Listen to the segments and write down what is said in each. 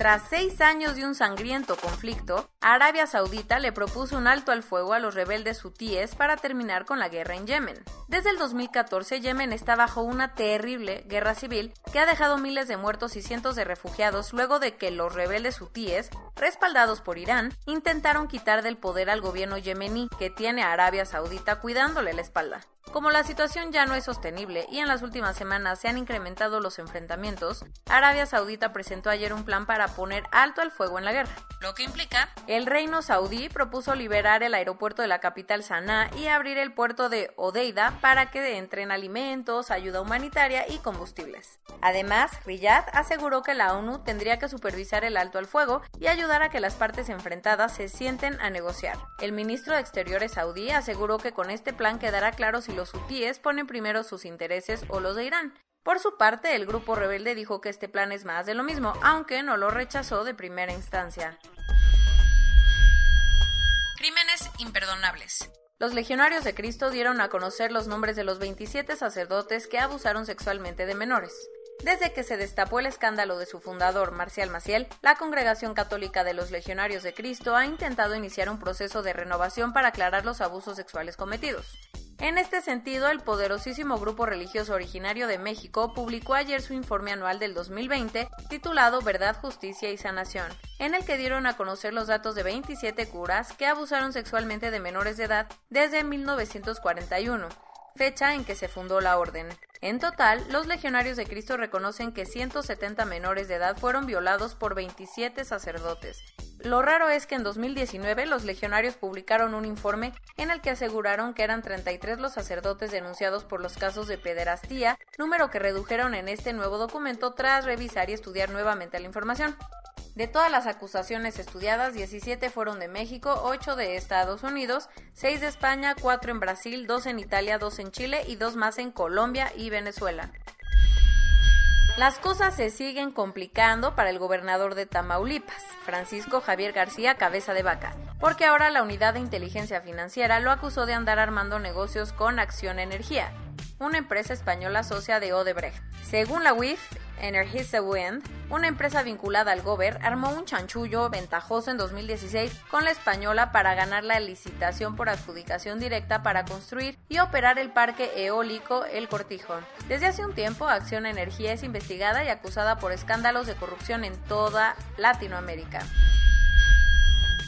Tras seis años de un sangriento conflicto, Arabia Saudita le propuso un alto al fuego a los rebeldes hutíes para terminar con la guerra en Yemen. Desde el 2014, Yemen está bajo una terrible guerra civil que ha dejado miles de muertos y cientos de refugiados luego de que los rebeldes hutíes, respaldados por Irán, intentaron quitar del poder al gobierno yemení que tiene a Arabia Saudita cuidándole la espalda. Como la situación ya no es sostenible y en las últimas semanas se han incrementado los enfrentamientos, Arabia Saudita presentó ayer un plan para poner alto al fuego en la guerra. Lo que implica, el reino saudí propuso liberar el aeropuerto de la capital Sanaa y abrir el puerto de Odeida para que entren alimentos, ayuda humanitaria y combustibles. Además, Riyadh aseguró que la ONU tendría que supervisar el alto al fuego y ayudar a que las partes enfrentadas se sienten a negociar. El ministro de Exteriores saudí aseguró que con este plan quedará claro si los hutíes ponen primero sus intereses o los de Irán. Por su parte, el grupo rebelde dijo que este plan es más de lo mismo, aunque no lo rechazó de primera instancia. Crímenes imperdonables. Los legionarios de Cristo dieron a conocer los nombres de los 27 sacerdotes que abusaron sexualmente de menores. Desde que se destapó el escándalo de su fundador, Marcial Maciel, la Congregación Católica de los Legionarios de Cristo ha intentado iniciar un proceso de renovación para aclarar los abusos sexuales cometidos. En este sentido, el poderosísimo grupo religioso originario de México publicó ayer su informe anual del 2020 titulado Verdad, Justicia y Sanación, en el que dieron a conocer los datos de 27 curas que abusaron sexualmente de menores de edad desde 1941 fecha en que se fundó la orden. En total, los legionarios de Cristo reconocen que 170 menores de edad fueron violados por 27 sacerdotes. Lo raro es que en 2019 los legionarios publicaron un informe en el que aseguraron que eran 33 los sacerdotes denunciados por los casos de pederastía, número que redujeron en este nuevo documento tras revisar y estudiar nuevamente la información. De todas las acusaciones estudiadas, 17 fueron de México, 8 de Estados Unidos, 6 de España, 4 en Brasil, 2 en Italia, 2 en Chile y 2 más en Colombia y Venezuela. Las cosas se siguen complicando para el gobernador de Tamaulipas, Francisco Javier García Cabeza de Vaca, porque ahora la unidad de inteligencia financiera lo acusó de andar armando negocios con Acción Energía, una empresa española socia de Odebrecht. Según la UIF, Energisa Wind, una empresa vinculada al Gober, armó un chanchullo ventajoso en 2016 con la española para ganar la licitación por adjudicación directa para construir y operar el parque eólico El Cortijo. Desde hace un tiempo, Acción Energía es investigada y acusada por escándalos de corrupción en toda Latinoamérica.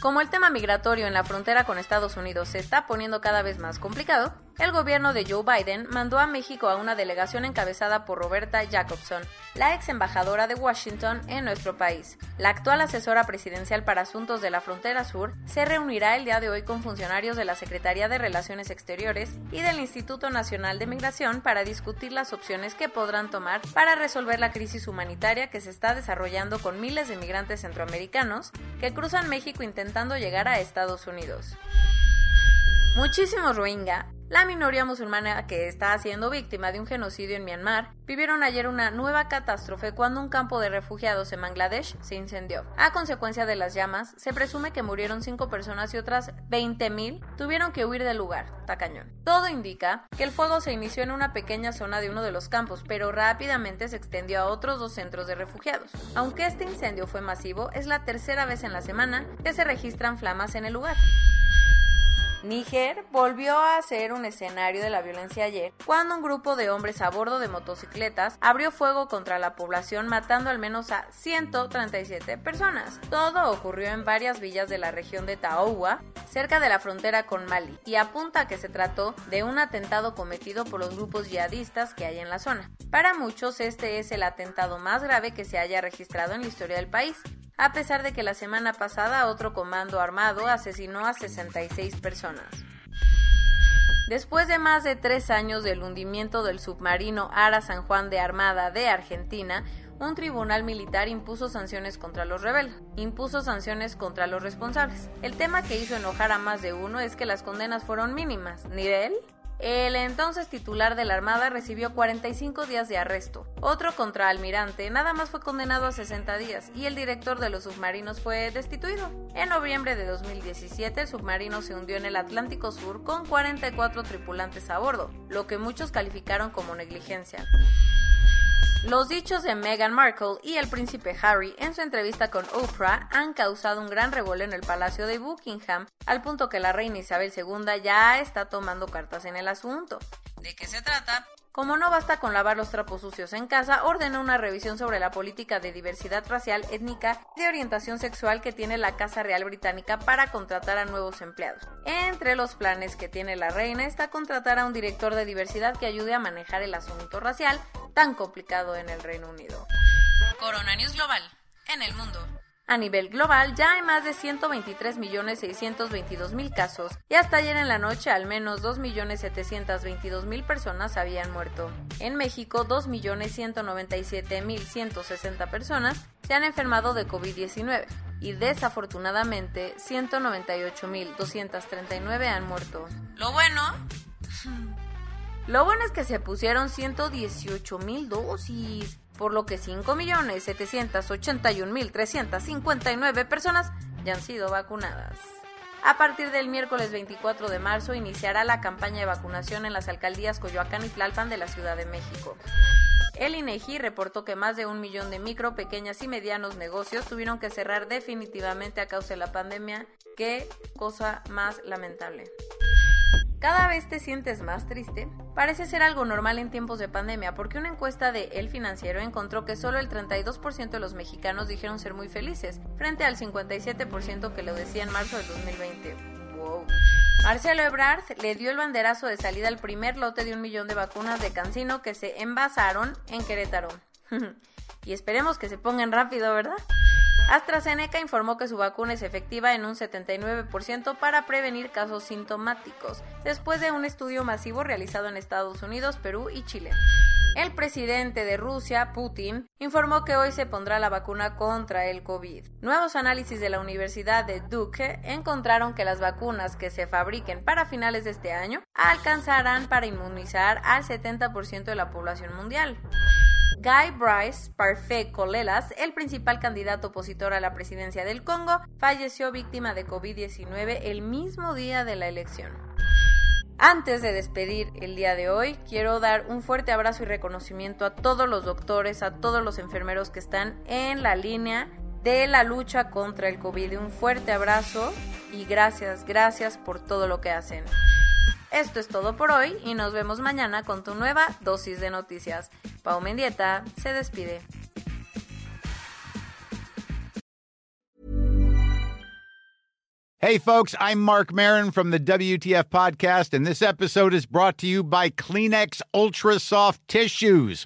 Como el tema migratorio en la frontera con Estados Unidos se está poniendo cada vez más complicado, el gobierno de Joe Biden mandó a México a una delegación encabezada por Roberta Jacobson, la ex embajadora de Washington en nuestro país. La actual asesora presidencial para asuntos de la frontera sur se reunirá el día de hoy con funcionarios de la Secretaría de Relaciones Exteriores y del Instituto Nacional de Migración para discutir las opciones que podrán tomar para resolver la crisis humanitaria que se está desarrollando con miles de migrantes centroamericanos que cruzan México intentando llegar a Estados Unidos. Muchísimos Rohingya la minoría musulmana que está siendo víctima de un genocidio en Myanmar vivieron ayer una nueva catástrofe cuando un campo de refugiados en Bangladesh se incendió. A consecuencia de las llamas, se presume que murieron cinco personas y otras 20.000 tuvieron que huir del lugar. Tacañón. Todo indica que el fuego se inició en una pequeña zona de uno de los campos, pero rápidamente se extendió a otros dos centros de refugiados. Aunque este incendio fue masivo, es la tercera vez en la semana que se registran flamas en el lugar. Níger volvió a ser un escenario de la violencia ayer cuando un grupo de hombres a bordo de motocicletas abrió fuego contra la población matando al menos a 137 personas. Todo ocurrió en varias villas de la región de Taoua, cerca de la frontera con Mali, y apunta a que se trató de un atentado cometido por los grupos yihadistas que hay en la zona. Para muchos este es el atentado más grave que se haya registrado en la historia del país, a pesar de que la semana pasada otro comando armado asesinó a 66 personas. Después de más de tres años del hundimiento del submarino Ara San Juan de Armada de Argentina, un tribunal militar impuso sanciones contra los rebeldes, impuso sanciones contra los responsables. El tema que hizo enojar a más de uno es que las condenas fueron mínimas. ¿Nivel? El entonces titular de la Armada recibió 45 días de arresto. Otro contraalmirante nada más fue condenado a 60 días y el director de los submarinos fue destituido. En noviembre de 2017 el submarino se hundió en el Atlántico Sur con 44 tripulantes a bordo, lo que muchos calificaron como negligencia. Los dichos de Meghan Markle y el príncipe Harry en su entrevista con Oprah han causado un gran revuelo en el Palacio de Buckingham, al punto que la reina Isabel II ya está tomando cartas en el asunto. ¿De qué se trata? Como no basta con lavar los trapos sucios en casa, ordena una revisión sobre la política de diversidad racial, étnica y de orientación sexual que tiene la Casa Real Británica para contratar a nuevos empleados. Entre los planes que tiene la reina está contratar a un director de diversidad que ayude a manejar el asunto racial, tan complicado en el Reino Unido. Corona Global, en el mundo. A nivel global ya hay más de 123.622.000 casos y hasta ayer en la noche al menos 2.722.000 personas habían muerto. En México 2.197.160 personas se han enfermado de COVID-19 y desafortunadamente 198.239 han muerto. Lo bueno lo bueno es que se pusieron 118 mil dosis, por lo que 5.781.359 personas ya han sido vacunadas. A partir del miércoles 24 de marzo iniciará la campaña de vacunación en las alcaldías Coyoacán y Tlalpan de la Ciudad de México. El INEGI reportó que más de un millón de micro, pequeñas y medianos negocios tuvieron que cerrar definitivamente a causa de la pandemia. Qué cosa más lamentable. ¿Cada vez te sientes más triste? Parece ser algo normal en tiempos de pandemia, porque una encuesta de El Financiero encontró que solo el 32% de los mexicanos dijeron ser muy felices, frente al 57% que lo decía en marzo de 2020. Wow. Marcelo Ebrard le dio el banderazo de salida al primer lote de un millón de vacunas de Cancino que se envasaron en Querétaro. y esperemos que se pongan rápido, ¿verdad? AstraZeneca informó que su vacuna es efectiva en un 79% para prevenir casos sintomáticos, después de un estudio masivo realizado en Estados Unidos, Perú y Chile. El presidente de Rusia, Putin, informó que hoy se pondrá la vacuna contra el COVID. Nuevos análisis de la Universidad de Duke encontraron que las vacunas que se fabriquen para finales de este año alcanzarán para inmunizar al 70% de la población mundial. Guy Bryce Parfait Colelas, el principal candidato opositor a la presidencia del Congo, falleció víctima de COVID-19 el mismo día de la elección. Antes de despedir el día de hoy, quiero dar un fuerte abrazo y reconocimiento a todos los doctores, a todos los enfermeros que están en la línea de la lucha contra el COVID. Un fuerte abrazo y gracias, gracias por todo lo que hacen. Esto es todo por hoy y nos vemos mañana con tu nueva dosis de noticias. Pau Mendieta se despide. Hey folks, I'm Mark Marin from the WTF podcast and this episode is brought to you by Kleenex Ultra Soft Tissues